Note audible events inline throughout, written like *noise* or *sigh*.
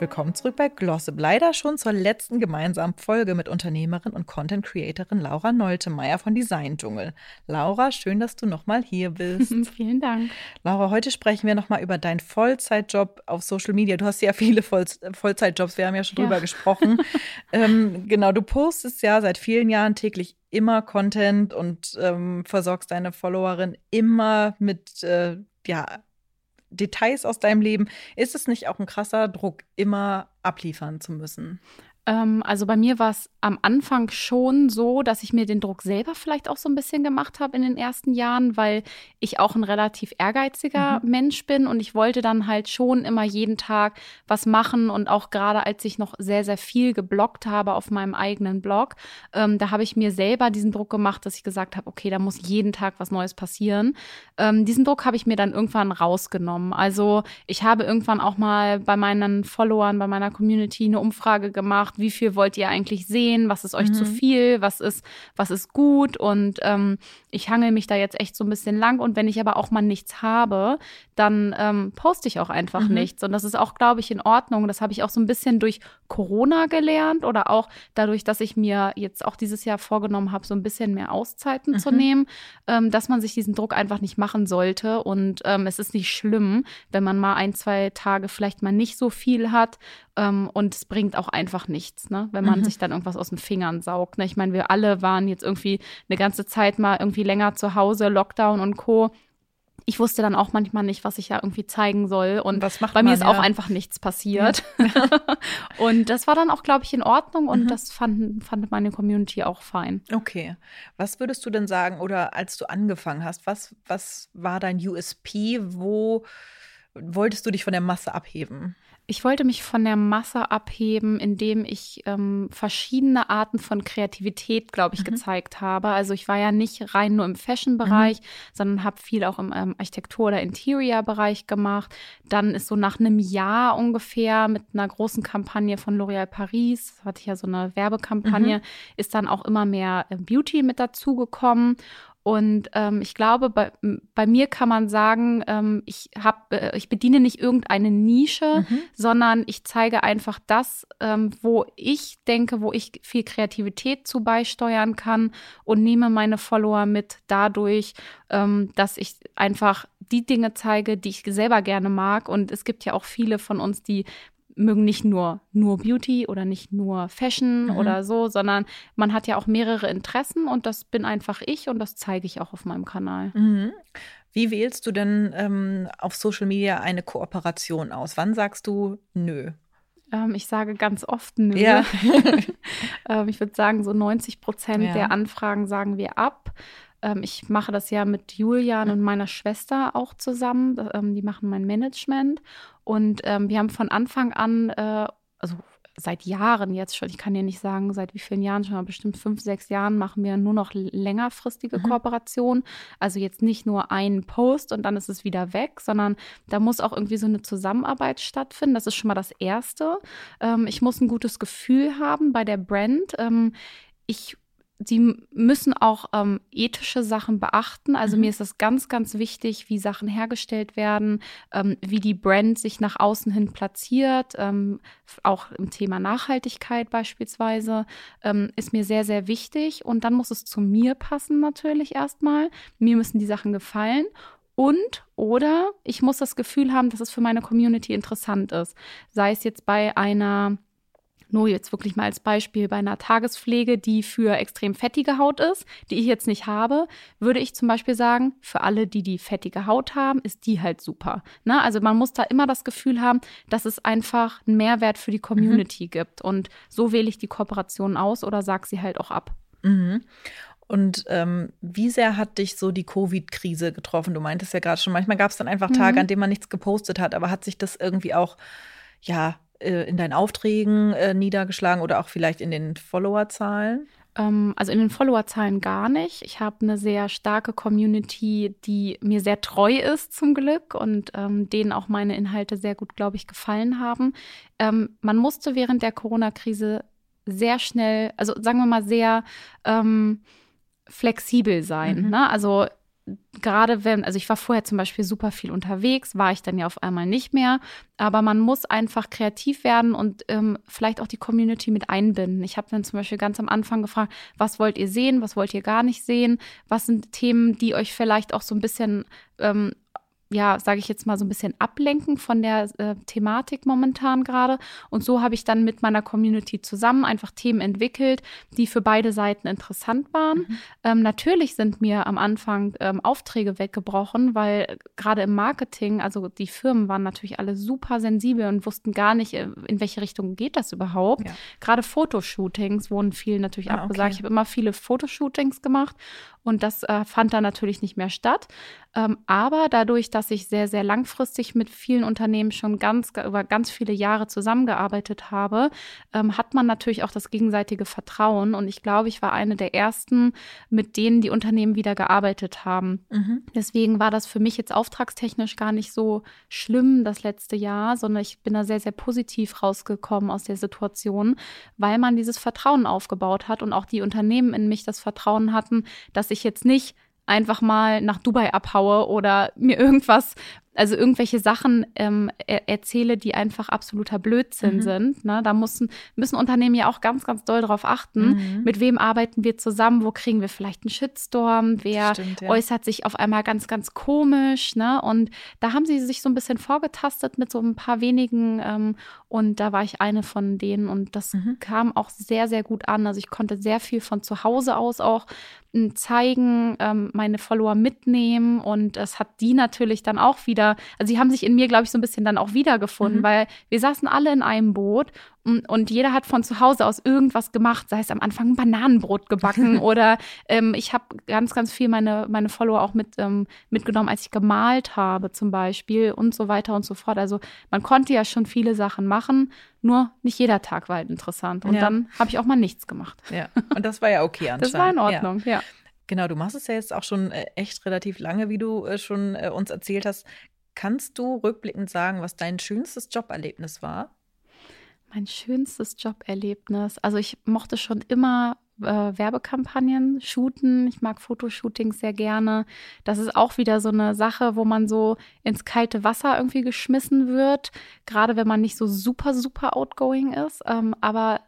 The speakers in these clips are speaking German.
Willkommen zurück bei Glossip. Leider schon zur letzten gemeinsamen Folge mit Unternehmerin und Content Creatorin Laura Noltemeyer von Design Dschungel. Laura, schön, dass du nochmal hier bist. *laughs* Vielen Dank. Laura, heute sprechen wir nochmal über deinen Vollzeitjob auf Social Media. Du hast ja viele Voll Vollzeitjobs, wir haben ja schon ja. drüber gesprochen. *laughs* ähm, genau, du postest ja seit vielen Jahren täglich immer Content und ähm, versorgst deine Followerin immer mit äh, ja, Details aus deinem Leben. Ist es nicht auch ein krasser Druck, immer abliefern zu müssen? Ähm, also bei mir war es am Anfang schon so, dass ich mir den Druck selber vielleicht auch so ein bisschen gemacht habe in den ersten Jahren, weil ich auch ein relativ ehrgeiziger mhm. Mensch bin und ich wollte dann halt schon immer jeden Tag was machen und auch gerade als ich noch sehr, sehr viel geblockt habe auf meinem eigenen Blog, ähm, da habe ich mir selber diesen Druck gemacht, dass ich gesagt habe, okay, da muss jeden Tag was Neues passieren. Ähm, diesen Druck habe ich mir dann irgendwann rausgenommen. Also ich habe irgendwann auch mal bei meinen Followern, bei meiner Community eine Umfrage gemacht, wie viel wollt ihr eigentlich sehen, was ist euch mhm. zu viel, was ist, was ist gut und ähm, ich hangel mich da jetzt echt so ein bisschen lang und wenn ich aber auch mal nichts habe, dann ähm, poste ich auch einfach mhm. nichts und das ist auch, glaube ich, in Ordnung. Das habe ich auch so ein bisschen durch Corona gelernt oder auch dadurch, dass ich mir jetzt auch dieses Jahr vorgenommen habe, so ein bisschen mehr Auszeiten mhm. zu nehmen, ähm, dass man sich diesen Druck einfach nicht machen sollte und ähm, es ist nicht schlimm, wenn man mal ein, zwei Tage vielleicht mal nicht so viel hat ähm, und es bringt auch einfach nichts, ne? wenn man mhm. sich dann irgendwas aus den Fingern saugt. Ne? Ich meine, wir alle waren jetzt irgendwie eine ganze Zeit mal irgendwie länger zu Hause, Lockdown und Co ich wusste dann auch manchmal nicht, was ich da irgendwie zeigen soll. Und bei mir ist ja. auch einfach nichts passiert. Ja. *laughs* und das war dann auch, glaube ich, in Ordnung und mhm. das fand, fand meine Community auch fein. Okay. Was würdest du denn sagen, oder als du angefangen hast, was, was war dein USP? Wo wolltest du dich von der Masse abheben? Ich wollte mich von der Masse abheben, indem ich ähm, verschiedene Arten von Kreativität, glaube ich, mhm. gezeigt habe. Also ich war ja nicht rein nur im Fashion-Bereich, mhm. sondern habe viel auch im ähm, Architektur- oder Interior-Bereich gemacht. Dann ist so nach einem Jahr ungefähr mit einer großen Kampagne von L'Oréal Paris, das hatte ich ja so eine Werbekampagne, mhm. ist dann auch immer mehr äh, Beauty mit dazugekommen. Und ähm, ich glaube, bei, bei mir kann man sagen, ähm, ich, hab, äh, ich bediene nicht irgendeine Nische, mhm. sondern ich zeige einfach das, ähm, wo ich denke, wo ich viel Kreativität zu beisteuern kann und nehme meine Follower mit dadurch, ähm, dass ich einfach die Dinge zeige, die ich selber gerne mag. Und es gibt ja auch viele von uns, die mögen nicht nur, nur Beauty oder nicht nur Fashion mhm. oder so, sondern man hat ja auch mehrere Interessen und das bin einfach ich und das zeige ich auch auf meinem Kanal. Mhm. Wie wählst du denn ähm, auf Social Media eine Kooperation aus? Wann sagst du nö? Ähm, ich sage ganz oft nö. Ja. *laughs* ähm, ich würde sagen, so 90 Prozent ja. der Anfragen sagen wir ab. Ähm, ich mache das ja mit Julian und meiner Schwester auch zusammen. Ähm, die machen mein Management. Und ähm, wir haben von Anfang an, äh, also seit Jahren jetzt schon, ich kann dir nicht sagen, seit wie vielen Jahren schon, aber bestimmt fünf, sechs Jahren machen wir nur noch längerfristige mhm. Kooperationen. Also jetzt nicht nur einen Post und dann ist es wieder weg, sondern da muss auch irgendwie so eine Zusammenarbeit stattfinden. Das ist schon mal das Erste. Ähm, ich muss ein gutes Gefühl haben bei der Brand. Ähm, ich sie müssen auch ähm, ethische Sachen beachten. Also mhm. mir ist das ganz, ganz wichtig, wie Sachen hergestellt werden, ähm, wie die Brand sich nach außen hin platziert. Ähm, auch im Thema Nachhaltigkeit beispielsweise ähm, ist mir sehr, sehr wichtig. Und dann muss es zu mir passen natürlich erstmal. Mir müssen die Sachen gefallen. Und oder ich muss das Gefühl haben, dass es für meine Community interessant ist. Sei es jetzt bei einer nur jetzt wirklich mal als Beispiel bei einer Tagespflege, die für extrem fettige Haut ist, die ich jetzt nicht habe, würde ich zum Beispiel sagen, für alle, die die fettige Haut haben, ist die halt super. Ne? Also man muss da immer das Gefühl haben, dass es einfach einen Mehrwert für die Community mhm. gibt. Und so wähle ich die Kooperation aus oder sage sie halt auch ab. Mhm. Und ähm, wie sehr hat dich so die Covid-Krise getroffen? Du meintest ja gerade schon, manchmal gab es dann einfach Tage, mhm. an denen man nichts gepostet hat, aber hat sich das irgendwie auch, ja, äh, in deinen Aufträgen äh, niedergeschlagen oder auch vielleicht in den Followerzahlen? Ähm, also in den Followerzahlen gar nicht. Ich habe eine sehr starke Community, die mir sehr treu ist zum Glück und ähm, denen auch meine Inhalte sehr gut, glaube ich, gefallen haben. Ähm, man musste während der Corona-Krise sehr schnell, also sagen wir mal sehr ähm, flexibel sein. Mhm. Ne? Also gerade wenn, also ich war vorher zum Beispiel super viel unterwegs, war ich dann ja auf einmal nicht mehr. Aber man muss einfach kreativ werden und ähm, vielleicht auch die Community mit einbinden. Ich habe dann zum Beispiel ganz am Anfang gefragt, was wollt ihr sehen, was wollt ihr gar nicht sehen, was sind Themen, die euch vielleicht auch so ein bisschen ähm, ja, sage ich jetzt mal, so ein bisschen ablenken von der äh, Thematik momentan gerade. Und so habe ich dann mit meiner Community zusammen einfach Themen entwickelt, die für beide Seiten interessant waren. Mhm. Ähm, natürlich sind mir am Anfang ähm, Aufträge weggebrochen, weil gerade im Marketing, also die Firmen waren natürlich alle super sensibel und wussten gar nicht, äh, in welche Richtung geht das überhaupt. Ja. Gerade Fotoshootings wurden vielen natürlich ah, abgesagt. Okay. Ich habe immer viele Fotoshootings gemacht und das äh, fand dann natürlich nicht mehr statt. Ähm, aber dadurch, dass ich sehr, sehr langfristig mit vielen Unternehmen schon ganz über ganz viele Jahre zusammengearbeitet habe, ähm, hat man natürlich auch das gegenseitige Vertrauen. Und ich glaube, ich war eine der ersten, mit denen die Unternehmen wieder gearbeitet haben. Mhm. Deswegen war das für mich jetzt auftragstechnisch gar nicht so schlimm das letzte Jahr, sondern ich bin da sehr, sehr positiv rausgekommen aus der Situation, weil man dieses Vertrauen aufgebaut hat und auch die Unternehmen in mich das Vertrauen hatten, dass ich jetzt nicht einfach mal nach Dubai abhaue oder mir irgendwas also irgendwelche Sachen ähm, er erzähle, die einfach absoluter Blödsinn mhm. sind. Ne? Da müssen, müssen Unternehmen ja auch ganz, ganz doll darauf achten, mhm. mit wem arbeiten wir zusammen, wo kriegen wir vielleicht einen Shitstorm, wer Stimmt, ja. äußert sich auf einmal ganz, ganz komisch. Ne? Und da haben sie sich so ein bisschen vorgetastet mit so ein paar wenigen ähm, und da war ich eine von denen und das mhm. kam auch sehr, sehr gut an. Also ich konnte sehr viel von zu Hause aus auch hm, zeigen, ähm, meine Follower mitnehmen und es hat die natürlich dann auch wieder, also sie haben sich in mir, glaube ich, so ein bisschen dann auch wiedergefunden, mhm. weil wir saßen alle in einem Boot und, und, jeder hat von zu Hause aus irgendwas gemacht, sei es am Anfang ein Bananenbrot gebacken *laughs* oder ähm, ich habe ganz, ganz viel meine, meine Follower auch mit, ähm, mitgenommen, als ich gemalt habe zum Beispiel und so weiter und so fort. Also man konnte ja schon viele Sachen machen, nur nicht jeder Tag war halt interessant. Und ja. dann habe ich auch mal nichts gemacht. Ja, und das war ja okay anscheinend. *laughs* Das war in Ordnung, ja. ja. Genau, du machst es ja jetzt auch schon äh, echt relativ lange, wie du äh, schon äh, uns erzählt hast. Kannst du rückblickend sagen, was dein schönstes Joberlebnis war? Mein schönstes Joberlebnis. Also ich mochte schon immer äh, Werbekampagnen shooten. Ich mag Fotoshootings sehr gerne. Das ist auch wieder so eine Sache, wo man so ins kalte Wasser irgendwie geschmissen wird. Gerade wenn man nicht so super, super outgoing ist. Ähm, aber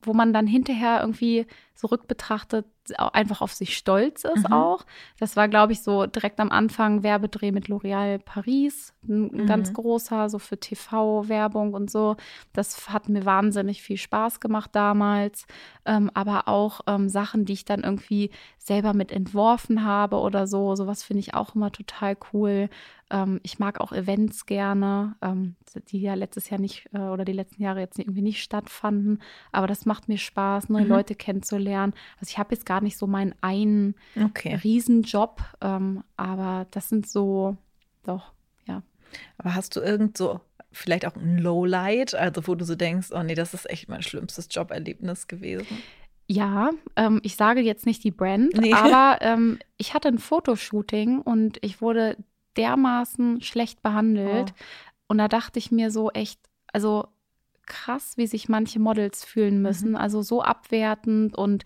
wo man dann hinterher irgendwie so rückbetrachtet einfach auf sich stolz ist mhm. auch. Das war, glaube ich, so direkt am Anfang Werbedreh mit L'Oréal Paris, ein, mhm. ganz großer, so für TV-Werbung und so. Das hat mir wahnsinnig viel Spaß gemacht damals. Ähm, aber auch ähm, Sachen, die ich dann irgendwie selber mit entworfen habe oder so. Sowas finde ich auch immer total cool. Ähm, ich mag auch Events gerne, ähm, die ja letztes Jahr nicht äh, oder die letzten Jahre jetzt irgendwie nicht stattfanden. Aber das macht mir Spaß, neue mhm. Leute kennenzulernen. Also ich habe jetzt gar nicht so meinen einen okay. Riesenjob, ähm, aber das sind so, doch, ja. Aber hast du irgend so vielleicht auch ein Lowlight, also wo du so denkst, oh nee, das ist echt mein schlimmstes Joberlebnis gewesen? Ja, ähm, ich sage jetzt nicht die Brand, nee. *laughs* aber ähm, ich hatte ein Fotoshooting und ich wurde dermaßen schlecht behandelt. Oh. Und da dachte ich mir so echt, also krass, wie sich manche Models fühlen müssen. Mhm. Also so abwertend und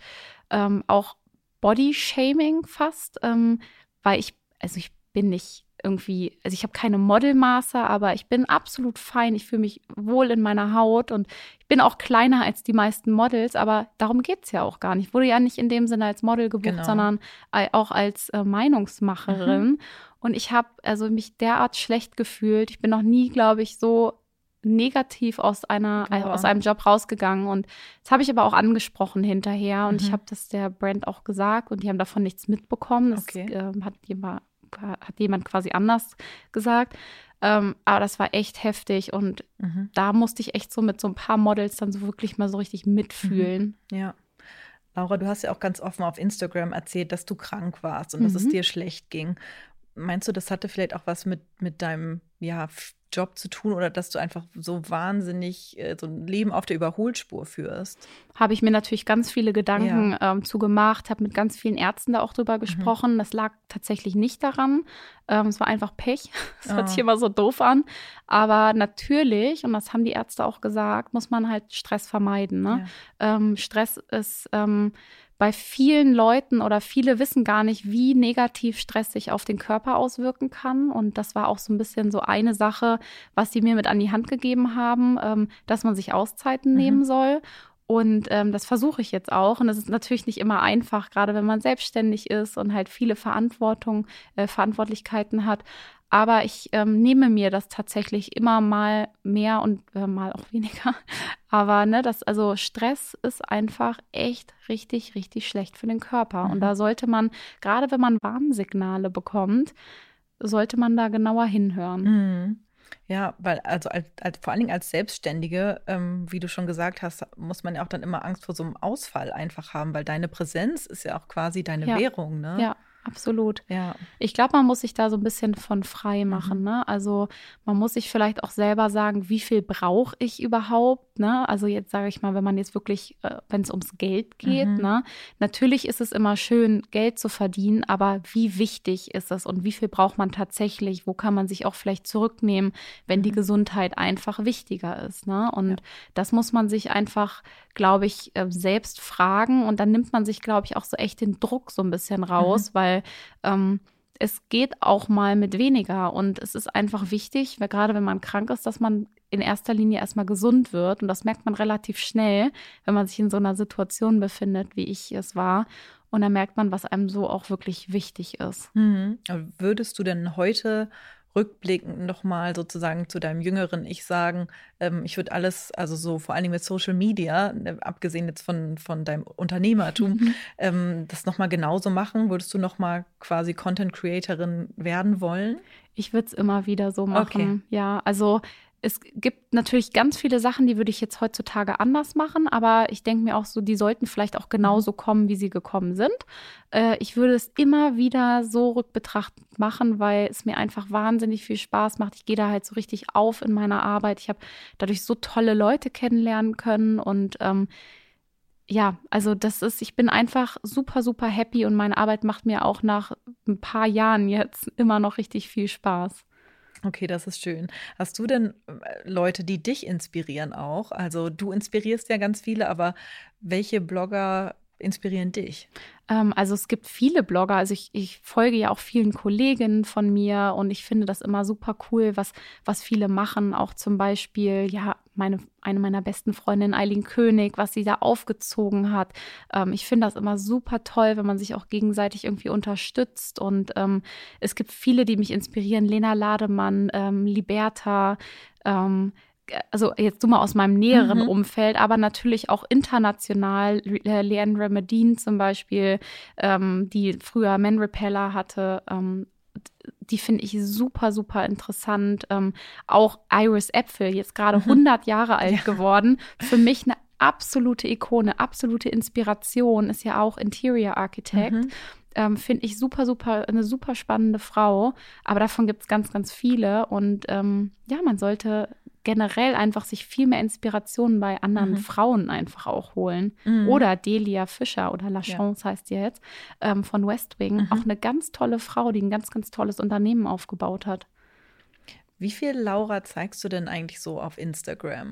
ähm, auch Body-Shaming fast, ähm, weil ich, also ich bin nicht irgendwie, also ich habe keine Modelmaße, aber ich bin absolut fein. Ich fühle mich wohl in meiner Haut und ich bin auch kleiner als die meisten Models, aber darum geht es ja auch gar nicht. Ich wurde ja nicht in dem Sinne als Model gebucht, genau. sondern auch als äh, Meinungsmacherin. Mhm. Und ich habe also mich derart schlecht gefühlt. Ich bin noch nie, glaube ich, so negativ aus einer ja. aus einem Job rausgegangen und das habe ich aber auch angesprochen hinterher und mhm. ich habe das der Brand auch gesagt und die haben davon nichts mitbekommen. Das okay. äh, hat jemand hat jemand quasi anders gesagt. Ähm, aber das war echt heftig und mhm. da musste ich echt so mit so ein paar Models dann so wirklich mal so richtig mitfühlen. Mhm. Ja. Laura, du hast ja auch ganz offen auf Instagram erzählt, dass du krank warst und dass es mhm. dir schlecht ging. Meinst du, das hatte vielleicht auch was mit, mit deinem ja, Job zu tun oder dass du einfach so wahnsinnig äh, so ein Leben auf der Überholspur führst? Habe ich mir natürlich ganz viele Gedanken ja. ähm, zu gemacht, habe mit ganz vielen Ärzten da auch drüber mhm. gesprochen. Mhm. Das lag tatsächlich nicht daran. Ähm, es war einfach Pech. *laughs* Es oh. hört sich immer so doof an. Aber natürlich, und das haben die Ärzte auch gesagt, muss man halt Stress vermeiden. Ne? Ja. Ähm, Stress ist ähm, bei vielen Leuten oder viele wissen gar nicht, wie negativ Stress sich auf den Körper auswirken kann. Und das war auch so ein bisschen so eine Sache, was sie mir mit an die Hand gegeben haben, ähm, dass man sich Auszeiten mhm. nehmen soll. Und ähm, das versuche ich jetzt auch. Und das ist natürlich nicht immer einfach, gerade wenn man selbstständig ist und halt viele Verantwortung, äh, Verantwortlichkeiten hat. Aber ich ähm, nehme mir das tatsächlich immer mal mehr und äh, mal auch weniger. *laughs* Aber ne, das, also Stress ist einfach echt richtig, richtig schlecht für den Körper. Mhm. Und da sollte man, gerade wenn man Warnsignale bekommt, sollte man da genauer hinhören. Mhm. Ja, weil also als, als, vor allen Dingen als Selbstständige, ähm, wie du schon gesagt hast, muss man ja auch dann immer Angst vor so einem Ausfall einfach haben, weil deine Präsenz ist ja auch quasi deine ja. Währung, ne? Ja, absolut. Ja. Ich glaube, man muss sich da so ein bisschen von frei mhm. machen. Mhm. Ne? Also man muss sich vielleicht auch selber sagen, wie viel brauche ich überhaupt? Ne? Also jetzt sage ich mal, wenn man jetzt wirklich, äh, wenn es ums Geld geht, mhm. ne? natürlich ist es immer schön, Geld zu verdienen, aber wie wichtig ist es und wie viel braucht man tatsächlich? Wo kann man sich auch vielleicht zurücknehmen, wenn mhm. die Gesundheit einfach wichtiger ist? Ne? Und ja. das muss man sich einfach, glaube ich, äh, selbst fragen und dann nimmt man sich, glaube ich, auch so echt den Druck so ein bisschen raus, mhm. weil weil ähm, es geht auch mal mit weniger und es ist einfach wichtig, weil gerade wenn man krank ist, dass man in erster Linie erstmal gesund wird und das merkt man relativ schnell, wenn man sich in so einer Situation befindet, wie ich es war. Und dann merkt man, was einem so auch wirklich wichtig ist. Mhm. Würdest du denn heute rückblickend nochmal sozusagen zu deinem jüngeren Ich sagen, ähm, ich würde alles, also so vor allen Dingen mit Social Media, äh, abgesehen jetzt von, von deinem Unternehmertum, *laughs* ähm, das nochmal genauso machen? Würdest du nochmal quasi Content Creatorin werden wollen? Ich würde es immer wieder so machen. Okay. Ja, also es gibt natürlich ganz viele Sachen, die würde ich jetzt heutzutage anders machen, aber ich denke mir auch so, die sollten vielleicht auch genauso mhm. kommen, wie sie gekommen sind. Äh, ich würde es immer wieder so rückbetrachtend machen, weil es mir einfach wahnsinnig viel Spaß macht. Ich gehe da halt so richtig auf in meiner Arbeit. Ich habe dadurch so tolle Leute kennenlernen können und ähm, ja, also das ist, ich bin einfach super, super happy und meine Arbeit macht mir auch nach ein paar Jahren jetzt immer noch richtig viel Spaß. Okay, das ist schön. Hast du denn äh, Leute, die dich inspirieren auch? Also du inspirierst ja ganz viele, aber welche Blogger inspirieren dich? Ähm, also es gibt viele Blogger, also ich, ich, folge ja auch vielen Kolleginnen von mir und ich finde das immer super cool, was, was viele machen. Auch zum Beispiel, ja, meine, eine meiner besten Freundinnen, Eileen König, was sie da aufgezogen hat. Ähm, ich finde das immer super toll, wenn man sich auch gegenseitig irgendwie unterstützt. Und ähm, es gibt viele, die mich inspirieren. Lena Lademann, ähm, Liberta, ähm, also jetzt du mal aus meinem näheren mhm. Umfeld, aber natürlich auch international. Äh, Leandra Medine zum Beispiel, ähm, die früher Man Repeller hatte, ähm, die finde ich super, super interessant. Ähm, auch Iris Äpfel, jetzt gerade mhm. 100 Jahre alt ja. geworden. Für mich eine absolute Ikone, absolute Inspiration, ist ja auch Interior Architect. Mhm. Ähm, finde ich super, super, eine super spannende Frau. Aber davon gibt es ganz, ganz viele. Und ähm, ja, man sollte generell einfach sich viel mehr Inspirationen bei anderen mhm. Frauen einfach auch holen. Mhm. Oder Delia Fischer oder La Chance ja. heißt sie jetzt, ähm, von West Wing. Mhm. Auch eine ganz tolle Frau, die ein ganz, ganz tolles Unternehmen aufgebaut hat. Wie viel Laura zeigst du denn eigentlich so auf Instagram?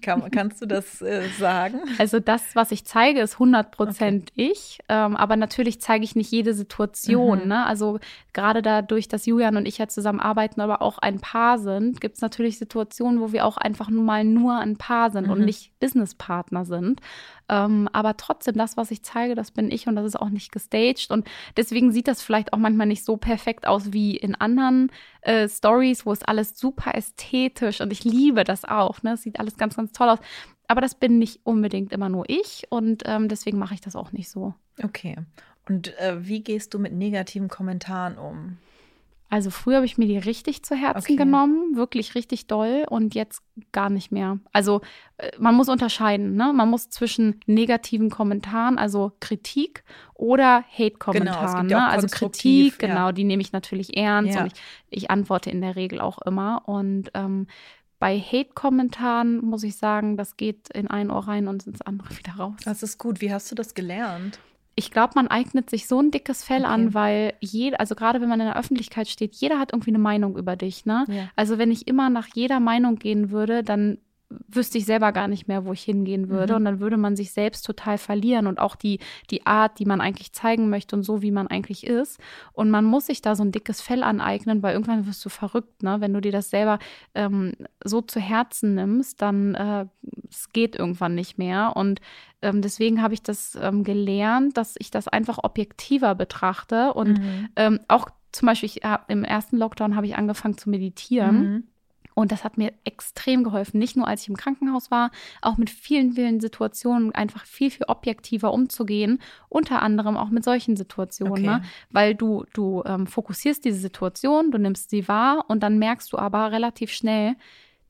Kann, *laughs* kannst du das äh, sagen? Also das, was ich zeige, ist 100 Prozent okay. ich. Ähm, aber natürlich zeige ich nicht jede Situation. Mhm. Ne? Also gerade dadurch, dass Julian und ich ja zusammen arbeiten, aber auch ein Paar sind, gibt es natürlich Situationen, wo wir auch einfach nur mal nur ein Paar sind mhm. und nicht Businesspartner sind. Ähm, aber trotzdem, das, was ich zeige, das bin ich und das ist auch nicht gestaged. Und deswegen sieht das vielleicht auch manchmal nicht so perfekt aus wie in anderen äh, Stories, wo es alles super ästhetisch und ich liebe das auch. Ne? Es sieht alles ganz, ganz toll aus. Aber das bin nicht unbedingt immer nur ich und ähm, deswegen mache ich das auch nicht so. Okay. Und äh, wie gehst du mit negativen Kommentaren um? Also früher habe ich mir die richtig zu Herzen Okay. genommen, wirklich richtig doll und jetzt gar nicht mehr. Also äh, man muss unterscheiden, ne? Man muss zwischen negativen Kommentaren, also Kritik oder Hate-Kommentaren. Genau, ja ne? Also Kritik, ja. genau, die nehme ich natürlich ernst Ja. und ich, ich antworte in der Regel auch immer. Und ähm, bei Hate-Kommentaren muss ich sagen, das geht in ein Ohr rein und ins andere *laughs* wieder raus. Das ist gut. Wie hast du das gelernt? Ich glaube, man eignet sich so ein dickes Fell Okay. an, weil jeder, also gerade wenn man in der Öffentlichkeit steht, jeder hat irgendwie eine Meinung über dich, ne? Ja. Also wenn ich immer nach jeder Meinung gehen würde, dann wüsste ich selber gar nicht mehr, wo ich hingehen würde. Mhm. Und dann würde man sich selbst total verlieren und auch die, die Art, die man eigentlich zeigen möchte und so, wie man eigentlich ist. Und man muss sich da so ein dickes Fell aneignen, weil irgendwann wirst du verrückt, ne? Wenn du dir das selber ähm, so zu Herzen nimmst, dann äh, es geht irgendwann nicht mehr. Und ähm, deswegen habe ich das ähm, gelernt, dass ich das einfach objektiver betrachte und Mhm. ähm, auch zum Beispiel, ich im ersten Lockdown habe ich angefangen zu meditieren. Mhm. Und das hat mir extrem geholfen. Nicht nur, als ich im Krankenhaus war, auch mit vielen, vielen Situationen einfach viel, viel objektiver umzugehen. Unter anderem auch mit solchen Situationen. Okay. Ne? Weil du, du ähm, fokussierst diese Situation, du nimmst sie wahr und dann merkst du aber relativ schnell,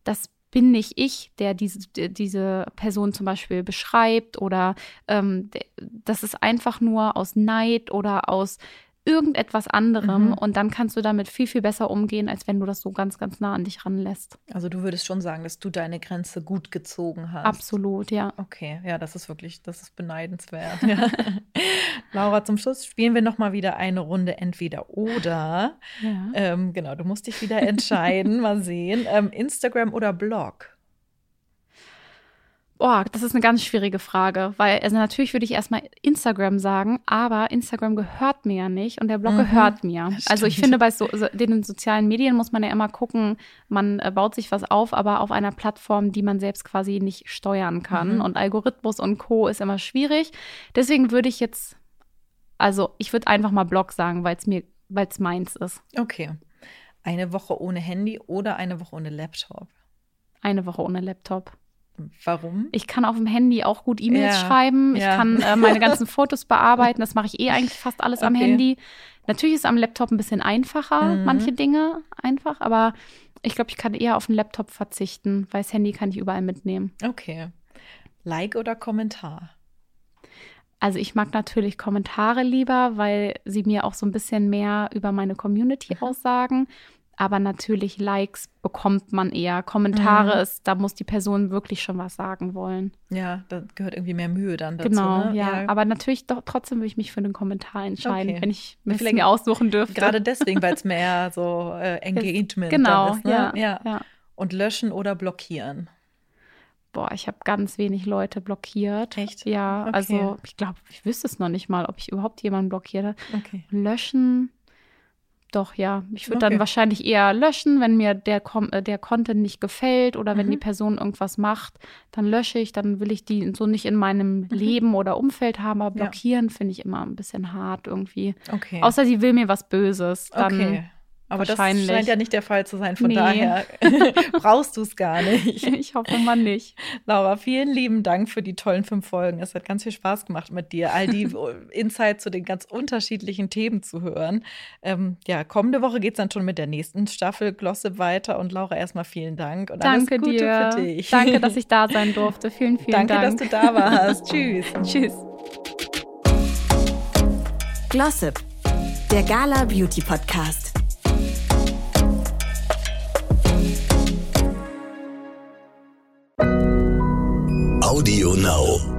das bin nicht ich, der diese, diese Person zum Beispiel beschreibt oder ähm, das ist einfach nur aus Neid oder aus irgendetwas anderem Mhm. und dann kannst du damit viel, viel besser umgehen, als wenn du das so ganz, ganz nah an dich ranlässt. Also du würdest schon sagen, dass du deine Grenze gut gezogen hast. Absolut, ja. Okay, ja, das ist wirklich, das ist beneidenswert. Ja. *laughs* Laura, zum Schluss spielen wir noch mal wieder eine Runde entweder oder. ja. Ähm, genau, du musst dich wieder entscheiden. *laughs* mal sehen. Ähm, Instagram oder Blog? Boah, das ist eine ganz schwierige Frage, weil also natürlich würde ich erstmal Instagram sagen, aber Instagram gehört mir ja nicht und der Blog Mhm. gehört mir. Also ich finde, bei so, so, den sozialen Medien muss man ja immer gucken, man äh, baut sich was auf, aber auf einer Plattform, die man selbst quasi nicht steuern kann. Mhm. Und Algorithmus und Co. ist immer schwierig. Deswegen würde ich jetzt, also ich würde einfach mal Blog sagen, weil es mir, weil es meins ist. Okay. Eine Woche ohne Handy oder eine Woche ohne Laptop? Eine Woche ohne Laptop. Warum? Ich kann auf dem Handy auch gut E-Mails Ja, schreiben. Ich ja. kann äh, meine ganzen *laughs* Fotos bearbeiten. Das mache ich eh eigentlich fast alles am Okay. Handy. Natürlich ist am Laptop ein bisschen einfacher, Mhm. manche Dinge einfach, aber ich glaube, ich kann eher auf den Laptop verzichten, weil das Handy kann ich überall mitnehmen. Okay. Like oder Kommentar? Also ich mag natürlich Kommentare lieber, weil sie mir auch so ein bisschen mehr über meine Community Mhm. aussagen. Aber natürlich Likes bekommt man eher. Kommentare Mhm. ist, da muss die Person wirklich schon was sagen wollen. Ja, da gehört irgendwie mehr Mühe dann dazu. Genau, ne? ja. Aber natürlich doch trotzdem würde ich mich für den Kommentar entscheiden, Okay. wenn ich mir Vielleicht aussuchen dürfte. Gerade deswegen, weil es *laughs* mehr so äh, Engagement genau, ist. Ne? ja, ja. ja. Und löschen oder blockieren? Boah, ich habe ganz wenig Leute blockiert. Echt? Ja, Okay. also ich glaube, ich wüsste es noch nicht mal, ob ich überhaupt jemanden blockiert habe. Okay. Löschen. Doch, ja. Ich würde Okay. dann wahrscheinlich eher löschen, wenn mir der, Com äh, der Content nicht gefällt oder wenn Mhm. die Person irgendwas macht, dann lösche ich, dann will ich die so nicht in meinem Leben oder Umfeld haben, aber Ja. blockieren finde ich immer ein bisschen hart irgendwie. Okay. Außer sie will mir was Böses. Dann okay. Aber das scheint ja nicht der Fall zu sein. Von Nee. daher *laughs* brauchst du es gar nicht. ich hoffe mal nicht. Laura, vielen lieben Dank für die tollen fünf Folgen. Es hat ganz viel Spaß gemacht mit dir, all die *laughs* Insights zu den ganz unterschiedlichen Themen zu hören. Ähm, ja, kommende Woche geht es dann schon mit der nächsten Staffel Glossip weiter. Und Laura, erstmal vielen Dank und Danke alles Gute dir. für dich. Danke, dass ich da *laughs* sein durfte. Vielen, vielen Danke, Dank. dass du da warst. Tschüss. Tschüss. Glossip, der Gala Beauty Podcast. Audio Now.